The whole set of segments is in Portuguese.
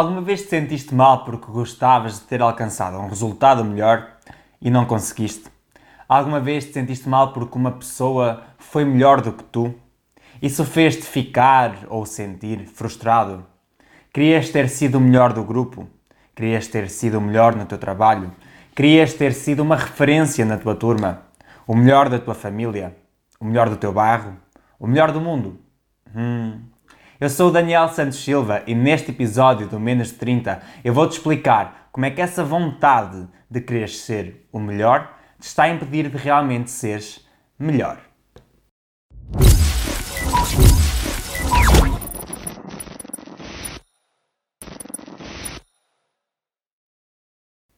Alguma vez te sentiste mal porque gostavas de ter alcançado um resultado melhor e não conseguiste? Alguma vez te sentiste mal porque uma pessoa foi melhor do que tu? Isso fez-te ficar ou sentir frustrado? Querias ter sido o melhor do grupo? Querias ter sido o melhor no teu trabalho? Querias ter sido uma referência na tua turma? O melhor da tua família? O melhor do teu bairro? O melhor do mundo? Hum. Eu sou o Daniel Santos Silva e neste episódio do Menos de 30 eu vou-te explicar como é que essa vontade de querer ser o melhor te está a impedir de realmente seres melhor.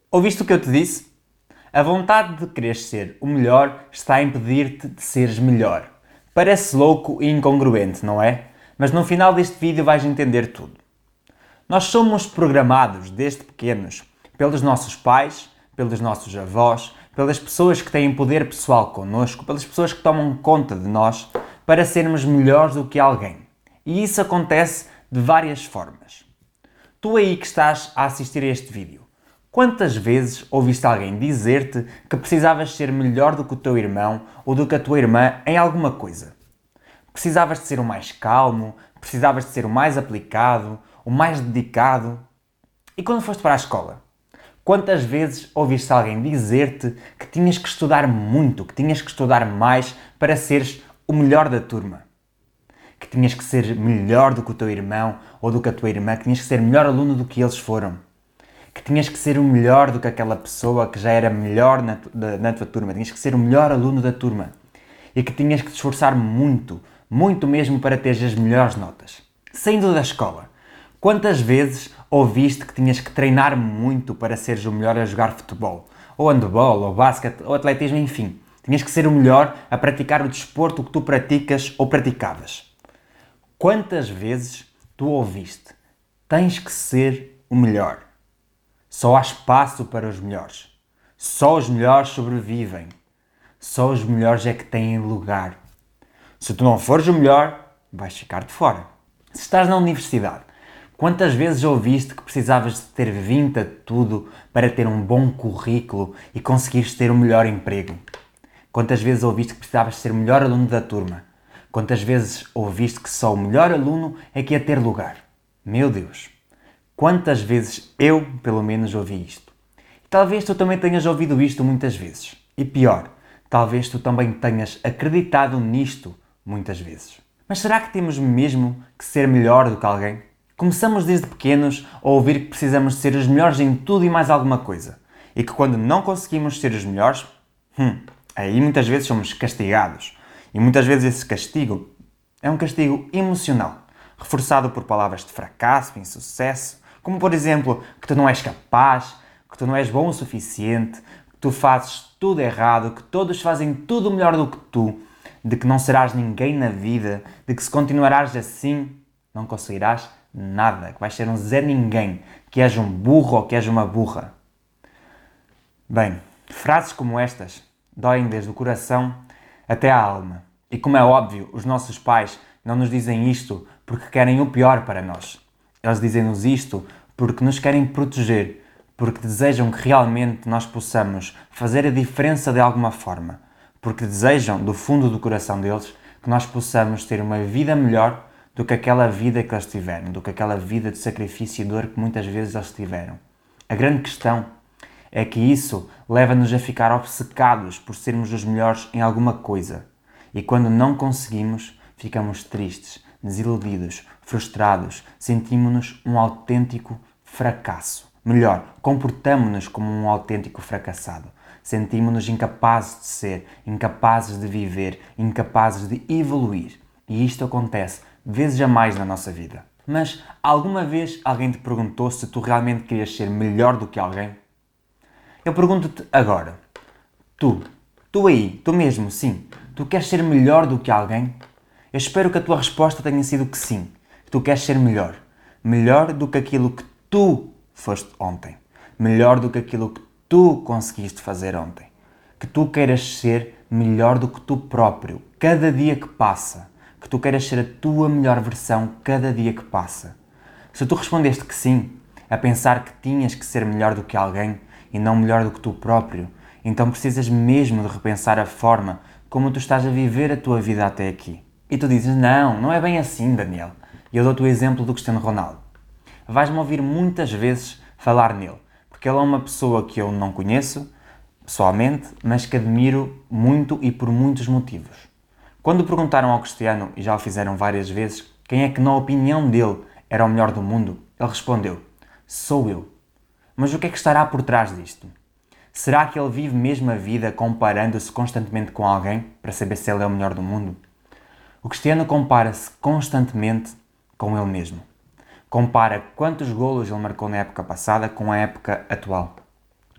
Ouviste o que eu te disse? A vontade de querer ser o melhor está a impedir-te de seres melhor. Parece louco e incongruente, não é? Mas no final deste vídeo vais entender tudo. Nós somos programados desde pequenos pelos nossos pais, pelos nossos avós, pelas pessoas que têm poder pessoal connosco, pelas pessoas que tomam conta de nós, para sermos melhores do que alguém. E isso acontece de várias formas. Tu aí que estás a assistir a este vídeo, quantas vezes ouviste alguém dizer-te que precisavas ser melhor do que o teu irmão ou do que a tua irmã em alguma coisa? Precisavas de ser o mais calmo, precisavas de ser o mais aplicado, o mais dedicado. E quando foste para a escola? Quantas vezes ouviste alguém dizer-te que tinhas que estudar muito, que tinhas que estudar mais para seres o melhor da turma? Que tinhas que ser melhor do que o teu irmão ou do que a tua irmã, que tinhas que ser melhor aluno do que eles foram? Que tinhas que ser o melhor do que aquela pessoa que já era melhor na, na tua turma, tinhas que ser o melhor aluno da turma e que tinhas que te esforçar muito, muito mesmo para teres as melhores notas. Saindo da escola, quantas vezes ouviste que tinhas que treinar muito para seres o melhor a jogar futebol, ou handball, ou basquete, ou atletismo, enfim. Tinhas que ser o melhor a praticar o desporto que tu praticas ou praticavas. Quantas vezes tu ouviste? Tens que ser o melhor. Só há espaço para os melhores. Só os melhores sobrevivem. Só os melhores é que têm lugar. Se tu não fores o melhor, vais ficar de fora. Se estás na universidade Quantas vezes ouviste que precisavas de ter vindo a tudo para ter um bom currículo e conseguires ter o melhor emprego? Quantas vezes ouviste que precisavas ser o melhor aluno da turma? Quantas vezes ouviste que só o melhor aluno é que ia ter lugar? Meu Deus! Quantas vezes eu, pelo menos, ouvi isto? Talvez tu também tenhas ouvido isto muitas vezes. E pior, talvez tu também tenhas acreditado nisto muitas vezes. Mas será que temos mesmo que ser melhor do que alguém? Começamos desde pequenos a ouvir que precisamos ser os melhores em tudo e mais alguma coisa. E que quando não conseguimos ser os melhores, hum, aí muitas vezes somos castigados. E muitas vezes esse castigo é um castigo emocional, reforçado por palavras de fracasso, insucesso, como por exemplo que tu não és capaz, que tu não és bom o suficiente, que tu fazes tudo errado, que todos fazem tudo melhor do que tu, de que não serás ninguém na vida, de que se continuarás assim, não conseguirás nada, que vais ser um Zé Ninguém, que és um burro ou que és uma burra. Bem, frases como estas doem desde o coração até a alma. E como é óbvio, os nossos pais não nos dizem isto porque querem o pior para nós. Eles dizem-nos isto porque nos querem proteger, porque desejam que realmente nós possamos fazer a diferença de alguma forma, porque desejam do fundo do coração deles que nós possamos ter uma vida melhor do que aquela vida que eles tiveram, do que aquela vida de sacrifício e dor que muitas vezes eles tiveram. A grande questão é que isso leva-nos a ficar obcecados por sermos os melhores em alguma coisa. E quando não conseguimos, ficamos tristes, desiludidos, frustrados, sentimos-nos um autêntico fracasso. Melhor, comportamos-nos como um autêntico fracassado. Sentimos-nos incapazes de ser, incapazes de viver, incapazes de evoluir. E isto acontece vezes a mais na nossa vida. Mas alguma vez alguém te perguntou se tu realmente querias ser melhor do que alguém? Eu pergunto-te agora. Tu, tu aí, tu mesmo, sim, tu queres ser melhor do que alguém? Eu espero que a tua resposta tenha sido que sim. Que tu queres ser melhor. Melhor do que aquilo que tu foste ontem. Melhor do que aquilo que tu conseguiste fazer ontem. Que tu queiras ser melhor do que tu próprio, cada dia que passa tu queiras ser a tua melhor versão cada dia que passa. Se tu respondeste que sim, a pensar que tinhas que ser melhor do que alguém e não melhor do que tu próprio. Então precisas mesmo de repensar a forma como tu estás a viver a tua vida até aqui. E tu dizes: Não, não é bem assim, Daniel. E eu dou-te o exemplo do Cristiano Ronaldo. Vais-me ouvir muitas vezes falar nele, porque ele é uma pessoa que eu não conheço pessoalmente, mas que admiro muito e por muitos motivos. Quando perguntaram ao Cristiano, e já o fizeram várias vezes, quem é que, na opinião dele, era o melhor do mundo, ele respondeu: Sou eu. Mas o que é que estará por trás disto? Será que ele vive mesmo a vida comparando-se constantemente com alguém para saber se ele é o melhor do mundo? O Cristiano compara-se constantemente com ele mesmo. Compara quantos golos ele marcou na época passada com a época atual.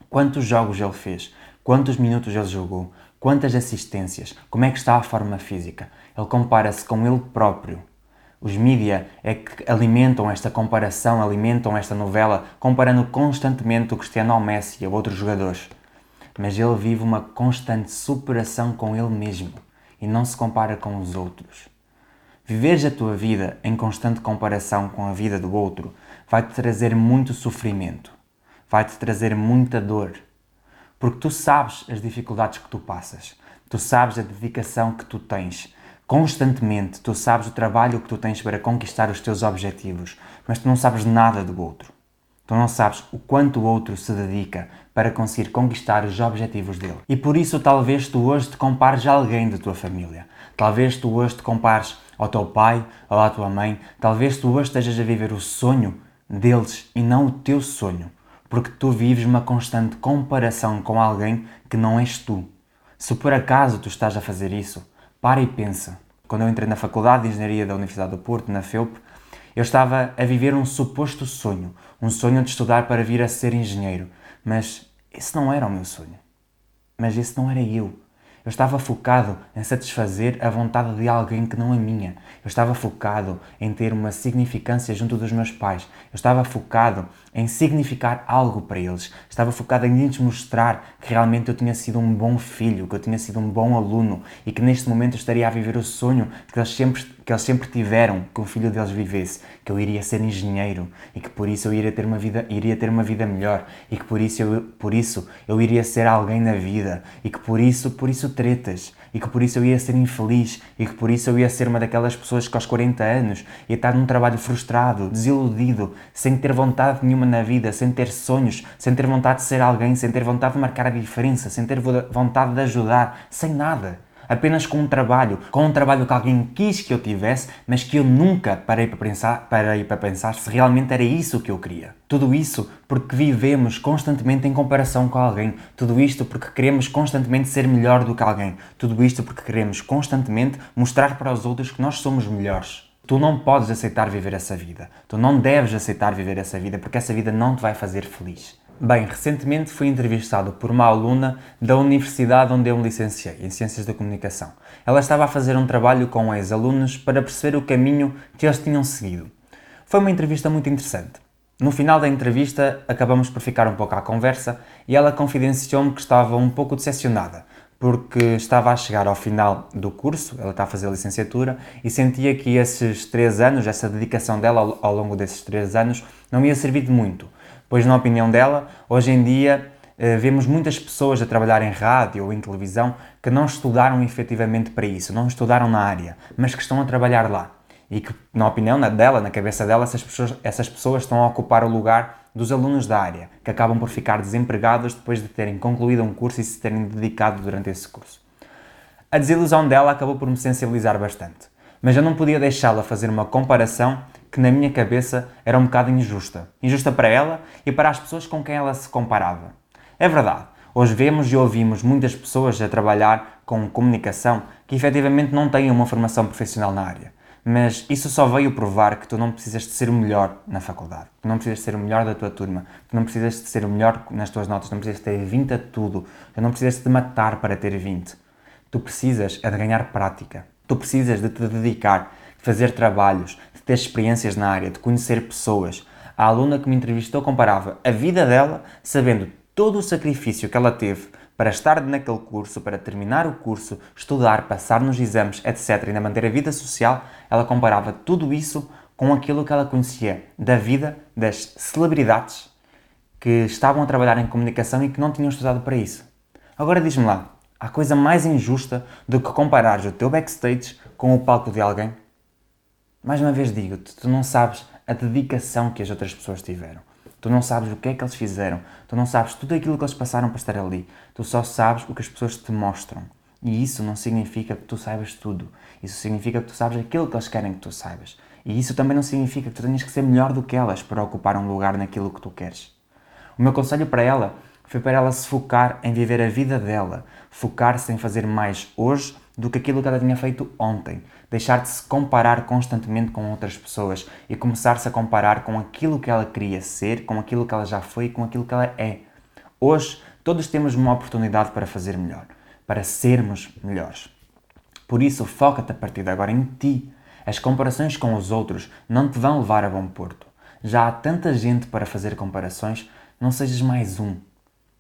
Quantos jogos ele fez, quantos minutos ele jogou, quantas assistências, como é que está a forma física. Ele compara-se com ele próprio. Os mídia é que alimentam esta comparação, alimentam esta novela, comparando constantemente o Cristiano ao Messi e a outros jogadores. Mas ele vive uma constante superação com ele mesmo e não se compara com os outros. Viveres a tua vida em constante comparação com a vida do outro vai-te trazer muito sofrimento, vai-te trazer muita dor, porque tu sabes as dificuldades que tu passas, tu sabes a dedicação que tu tens. Constantemente tu sabes o trabalho que tu tens para conquistar os teus objetivos, mas tu não sabes nada do outro. Tu não sabes o quanto o outro se dedica para conseguir conquistar os objetivos dele. E por isso talvez tu hoje te compares a alguém da tua família. Talvez tu hoje te compares ao teu pai ou à tua mãe. Talvez tu hoje estejas a viver o sonho deles e não o teu sonho. Porque tu vives uma constante comparação com alguém que não és tu. Se por acaso tu estás a fazer isso, para e pensa. Quando eu entrei na Faculdade de Engenharia da Universidade do Porto, na FEUP, eu estava a viver um suposto sonho, um sonho de estudar para vir a ser engenheiro, mas esse não era o meu sonho. Mas esse não era eu. Eu estava focado em satisfazer a vontade de alguém que não a minha. Eu estava focado em ter uma significância junto dos meus pais. Eu estava focado em significar algo para eles. Estava focado em lhes mostrar que realmente eu tinha sido um bom filho, que eu tinha sido um bom aluno e que neste momento estaria a viver o sonho que eles sempre, que eles sempre tiveram que o filho deles vivesse, que eu iria ser engenheiro e que por isso eu iria ter uma vida, iria ter uma vida melhor e que por isso eu, por isso eu iria ser alguém na vida e que por isso, por isso tretas e que por isso eu ia ser infeliz e que por isso eu ia ser uma daquelas pessoas que aos 40 anos ia estar num trabalho frustrado, desiludido, sem ter vontade nenhuma na vida, sem ter sonhos, sem ter vontade de ser alguém, sem ter vontade de marcar a diferença, sem ter vontade de ajudar, sem nada apenas com um trabalho, com um trabalho que alguém quis que eu tivesse, mas que eu nunca parei para pensar, parei para pensar se realmente era isso que eu queria. Tudo isso porque vivemos constantemente em comparação com alguém. Tudo isto porque queremos constantemente ser melhor do que alguém. Tudo isto porque queremos constantemente mostrar para os outros que nós somos melhores. Tu não podes aceitar viver essa vida. Tu não deves aceitar viver essa vida porque essa vida não te vai fazer feliz. Bem, recentemente fui entrevistado por uma aluna da universidade onde eu me licenciei, em Ciências da Comunicação. Ela estava a fazer um trabalho com ex-alunos para perceber o caminho que eles tinham seguido. Foi uma entrevista muito interessante. No final da entrevista, acabamos por ficar um pouco à conversa e ela confidenciou-me que estava um pouco decepcionada, porque estava a chegar ao final do curso, ela está a fazer a licenciatura, e sentia que esses três anos, essa dedicação dela ao, longo desses três anos, não ia servir de muito pois, na opinião dela, hoje em dia eh, vemos muitas pessoas a trabalhar em rádio ou em televisão que não estudaram efetivamente para isso, não estudaram na área, mas que estão a trabalhar lá. E que, na opinião dela, na cabeça dela, essas pessoas, essas pessoas estão a ocupar o lugar dos alunos da área, que acabam por ficar desempregados depois de terem concluído um curso e se terem dedicado durante esse curso. A desilusão dela acabou por me sensibilizar bastante, mas eu não podia deixá-la fazer uma comparação que na minha cabeça era um bocado injusta. Injusta para ela e para as pessoas com quem ela se comparava. É verdade, hoje vemos e ouvimos muitas pessoas a trabalhar com comunicação que efetivamente não têm uma formação profissional na área. Mas isso só veio provar que tu não precisas de ser o melhor na faculdade, tu não precisas de ser o melhor da tua turma, tu não precisas de ser o melhor nas tuas notas, não precisas de ter 20 a tudo, tu não precisas de matar para ter 20. Tu precisas é de ganhar prática, tu precisas de te dedicar, de fazer trabalhos, ter experiências na área, de conhecer pessoas. A aluna que me entrevistou comparava a vida dela, sabendo todo o sacrifício que ela teve para estar naquele curso, para terminar o curso, estudar, passar nos exames, etc., e ainda manter a vida social, ela comparava tudo isso com aquilo que ela conhecia da vida das celebridades que estavam a trabalhar em comunicação e que não tinham estudado para isso. Agora diz-me lá, há coisa mais injusta do que comparares o teu backstage com o palco de alguém? Mais uma vez digo-te, tu não sabes a dedicação que as outras pessoas tiveram. Tu não sabes o que é que eles fizeram. Tu não sabes tudo aquilo que eles passaram para estar ali. Tu só sabes o que as pessoas te mostram. E isso não significa que tu saibas tudo. Isso significa que tu sabes aquilo que eles querem que tu saibas. E isso também não significa que tu tenhas que ser melhor do que elas para ocupar um lugar naquilo que tu queres. O meu conselho para ela foi para ela se focar em viver a vida dela, focar-se em fazer mais hoje do que aquilo que ela tinha feito ontem, deixar de se comparar constantemente com outras pessoas e começar-se a comparar com aquilo que ela queria ser, com aquilo que ela já foi com aquilo que ela é. Hoje, todos temos uma oportunidade para fazer melhor para sermos melhores. Por isso, foca-te a partir de agora em ti. As comparações com os outros não te vão levar a bom porto. Já há tanta gente para fazer comparações, não sejas mais um.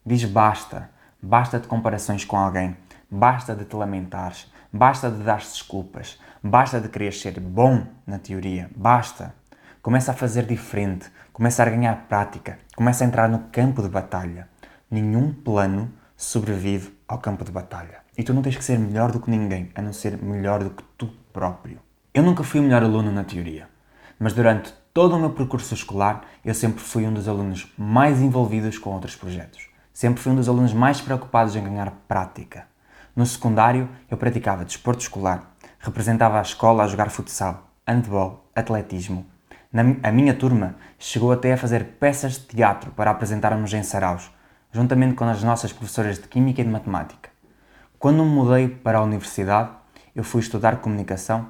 Diz basta. Basta de comparações com alguém. Basta de te lamentares. Basta de dar desculpas. Basta de querer ser bom na teoria. Basta. Começa a fazer diferente. Começa a ganhar prática. Começa a entrar no campo de batalha. Nenhum plano sobrevive ao campo de batalha. E tu não tens que ser melhor do que ninguém, a não ser melhor do que tu próprio. Eu nunca fui o melhor aluno na teoria, mas durante todo o meu percurso escolar eu sempre fui um dos alunos mais envolvidos com outros projetos. Sempre fui um dos alunos mais preocupados em ganhar prática. No secundário, eu praticava desporto escolar, representava a escola a jogar futsal, handball, atletismo. Na, a minha turma chegou até a fazer peças de teatro para apresentarmos em saraus, juntamente com as nossas professoras de Química e de Matemática. Quando me mudei para a universidade, eu fui estudar Comunicação,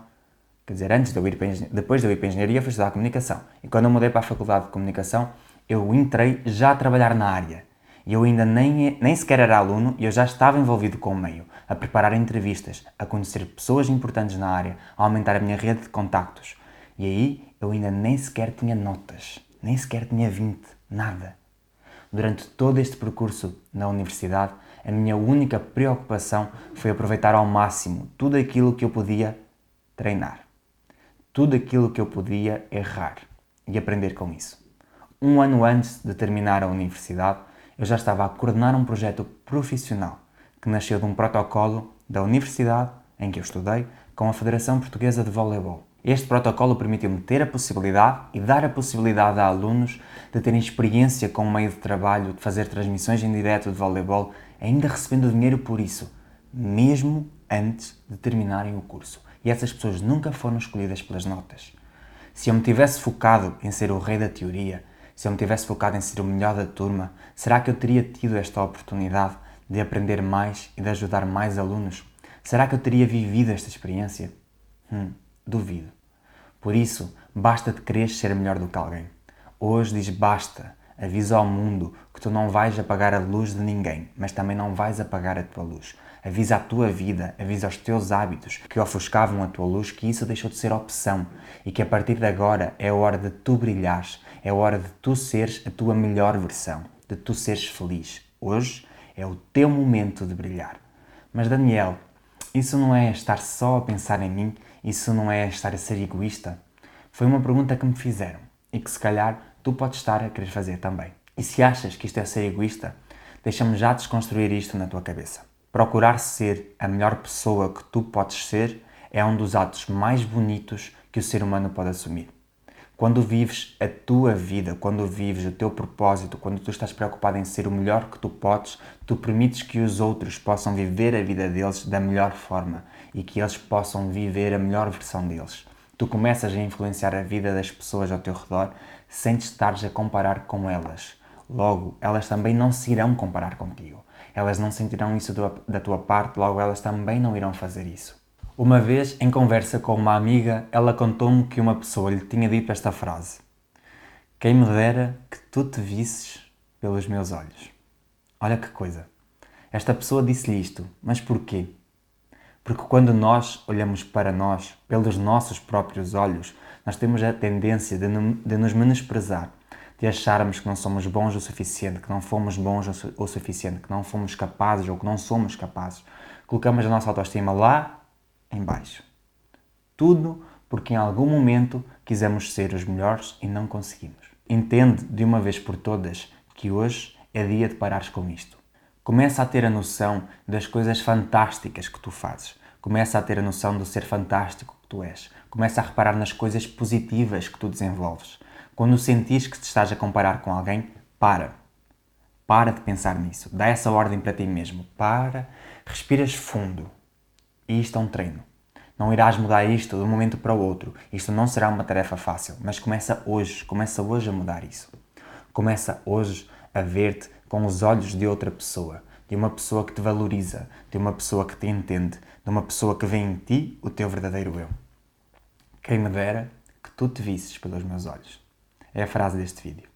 quer dizer, antes de eu ir para, depois de eu ir para a Engenharia, fui estudar Comunicação. E quando eu mudei para a Faculdade de Comunicação, eu entrei já a trabalhar na área. E eu ainda nem, nem sequer era aluno e eu já estava envolvido com o meio, a preparar entrevistas, a conhecer pessoas importantes na área, a aumentar a minha rede de contactos. E aí eu ainda nem sequer tinha notas, nem sequer tinha 20, nada. Durante todo este percurso na universidade, a minha única preocupação foi aproveitar ao máximo tudo aquilo que eu podia treinar, tudo aquilo que eu podia errar e aprender com isso. Um ano antes de terminar a universidade, eu já estava a coordenar um projeto profissional que nasceu de um protocolo da universidade em que eu estudei com a Federação Portuguesa de Voleibol. Este protocolo permitiu-me ter a possibilidade e dar a possibilidade a alunos de terem experiência com o meio de trabalho, de fazer transmissões em direto de voleibol, ainda recebendo dinheiro por isso, mesmo antes de terminarem o curso. E essas pessoas nunca foram escolhidas pelas notas. Se eu me tivesse focado em ser o rei da teoria, se eu me tivesse focado em ser o melhor da turma, será que eu teria tido esta oportunidade de aprender mais e de ajudar mais alunos? Será que eu teria vivido esta experiência? Hum. Duvido. Por isso, basta de querer ser melhor do que alguém. Hoje diz basta. Avisa ao mundo que tu não vais apagar a luz de ninguém, mas também não vais apagar a tua luz. Avisa a tua vida, avisa aos teus hábitos que ofuscavam a tua luz que isso deixou de ser opção e que a partir de agora é a hora de tu brilhares, é hora de tu seres a tua melhor versão, de tu seres feliz. Hoje é o teu momento de brilhar. Mas Daniel, isso não é estar só a pensar em mim isso não é estar a ser egoísta? Foi uma pergunta que me fizeram e que se calhar tu podes estar a querer fazer também. E se achas que isto é ser egoísta, deixa-me já desconstruir isto na tua cabeça. Procurar ser a melhor pessoa que tu podes ser é um dos atos mais bonitos que o ser humano pode assumir. Quando vives a tua vida, quando vives o teu propósito, quando tu estás preocupado em ser o melhor que tu podes, tu permites que os outros possam viver a vida deles da melhor forma e que eles possam viver a melhor versão deles. Tu começas a influenciar a vida das pessoas ao teu redor sem te estares a comparar com elas. Logo, elas também não se irão comparar contigo. Elas não sentirão isso da tua parte, logo elas também não irão fazer isso. Uma vez, em conversa com uma amiga, ela contou-me que uma pessoa lhe tinha dito esta frase: Quem me dera que tu te visses pelos meus olhos. Olha que coisa. Esta pessoa disse-lhe isto, mas porquê? Porque quando nós olhamos para nós pelos nossos próprios olhos, nós temos a tendência de, de nos menosprezar, de acharmos que não somos bons o suficiente, que não fomos bons o suficiente, que não fomos capazes ou que não somos capazes. Colocamos a nossa autoestima lá em baixo. Tudo porque em algum momento quisemos ser os melhores e não conseguimos. Entende de uma vez por todas que hoje é dia de parares com isto. Começa a ter a noção das coisas fantásticas que tu fazes. Começa a ter a noção do ser fantástico que tu és. Começa a reparar nas coisas positivas que tu desenvolves. Quando sentires que te estás a comparar com alguém, para. Para de pensar nisso. Dá essa ordem para ti mesmo. Para, respiras fundo. E isto é um treino. Não irás mudar isto de um momento para o outro. Isto não será uma tarefa fácil, mas começa hoje. Começa hoje a mudar isso. Começa hoje a ver-te com os olhos de outra pessoa, de uma pessoa que te valoriza, de uma pessoa que te entende, de uma pessoa que vê em ti o teu verdadeiro eu. Quem me dera que tu te visses pelos meus olhos. É a frase deste vídeo.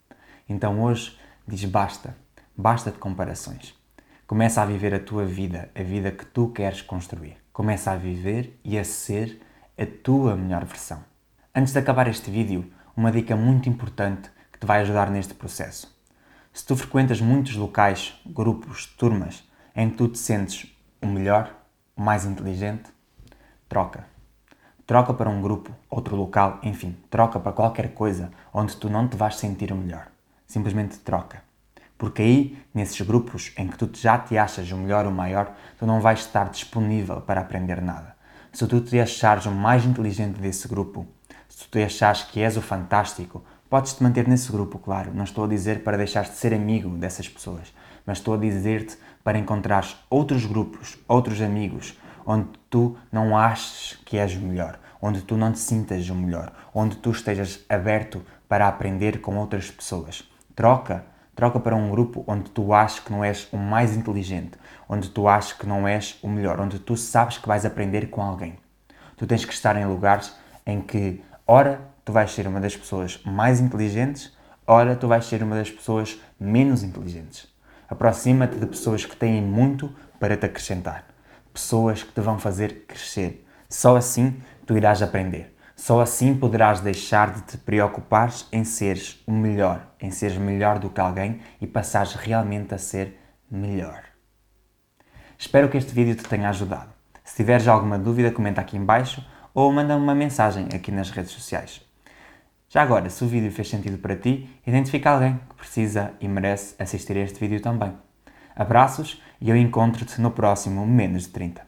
Então hoje diz basta, basta de comparações. Começa a viver a tua vida, a vida que tu queres construir. Começa a viver e a ser a tua melhor versão. Antes de acabar este vídeo, uma dica muito importante que te vai ajudar neste processo. Se tu frequentas muitos locais, grupos, turmas em que tu te sentes o melhor, o mais inteligente, troca. Troca para um grupo, outro local, enfim, troca para qualquer coisa onde tu não te vais sentir o melhor. Simplesmente troca. Porque aí, nesses grupos em que tu já te achas o melhor, o maior, tu não vais estar disponível para aprender nada. Se tu te achares o mais inteligente desse grupo, se tu te achares que és o fantástico, Podes te manter nesse grupo, claro. Não estou a dizer para deixares de ser amigo dessas pessoas, mas estou a dizer-te para encontrares outros grupos, outros amigos, onde tu não aches que és o melhor, onde tu não te sintas o melhor, onde tu estejas aberto para aprender com outras pessoas. Troca, troca para um grupo onde tu achas que não és o mais inteligente, onde tu achas que não és o melhor, onde tu sabes que vais aprender com alguém. Tu tens que estar em lugares em que, ora, tu vais ser uma das pessoas mais inteligentes, ora tu vais ser uma das pessoas menos inteligentes. Aproxima-te de pessoas que têm muito para te acrescentar, pessoas que te vão fazer crescer. Só assim tu irás aprender. Só assim poderás deixar de te preocupares em seres o melhor, em seres melhor do que alguém e passares realmente a ser melhor. Espero que este vídeo te tenha ajudado. Se tiveres alguma dúvida, comenta aqui embaixo ou manda-me uma mensagem aqui nas redes sociais. Já agora, se o vídeo fez sentido para ti, identifica alguém que precisa e merece assistir a este vídeo também. Abraços e eu encontro-te no próximo Menos de 30.